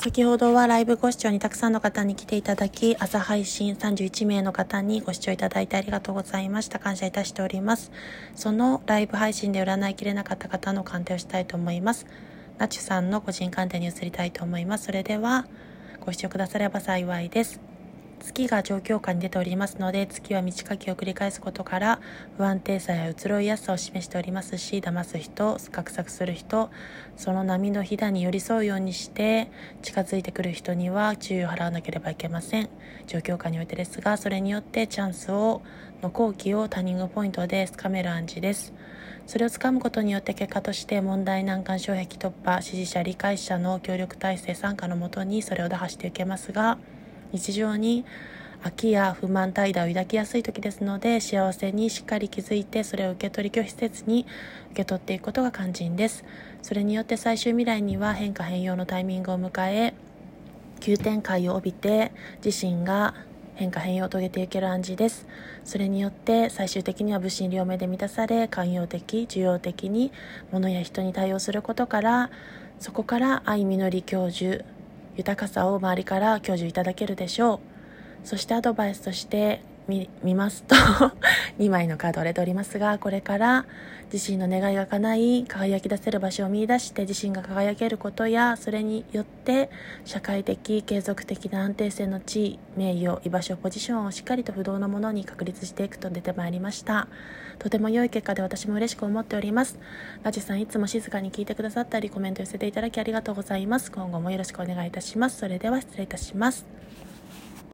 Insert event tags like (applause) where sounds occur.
先ほどはライブご視聴にたくさんの方に来ていただき、朝配信31名の方にご視聴いただいてありがとうございました。感謝いたしております。そのライブ配信で占いきれなかった方の鑑定をしたいと思います。ナチュさんの個人鑑定に移りたいと思います。それでは、ご視聴くだされば幸いです。月が状況下に出ておりますので月は満ち欠きを繰り返すことから不安定さや移ろいやすさを示しておりますし騙す人画策する人その波のひだに寄り添うようにして近づいてくる人には注意を払わなければいけません。状況下においてですがそれによってチャンスをの好機をターニングポイントでつかめる暗示です。それをつかむことによって結果として問題難関障壁突破支持者理解者の協力体制参加のもとにそれを打破していけますが日常に飽きや不満怠惰を抱きやすい時ですので幸せにしっかり気づいてそれを受け取り拒否せずに受け取っていくことが肝心です。それによって最終未来には変化変容のタイミングを迎え急展開を帯びて自身が変化変容を遂げていける暗示です。それによって最終的には物心両目で満たされ寛容的需要的に物や人に対応することからそこから愛実り教授豊かさを周りから享受いただけるでしょう。そしてアドバイスとして見ますと (laughs) 2枚のカードをれておりますがこれから自身の願いが叶い輝き出せる場所を見いだして自身が輝けることやそれによって社会的継続的な安定性の地位名誉居場所ポジションをしっかりと不動のものに確立していくと出てまいりました。とても良い結果で私も嬉しく思っております。ラジさんいつも静かに聞いてくださったりコメント寄せていただきありがとうございます。今後もよろしくお願いいたします。それでは失礼いたします。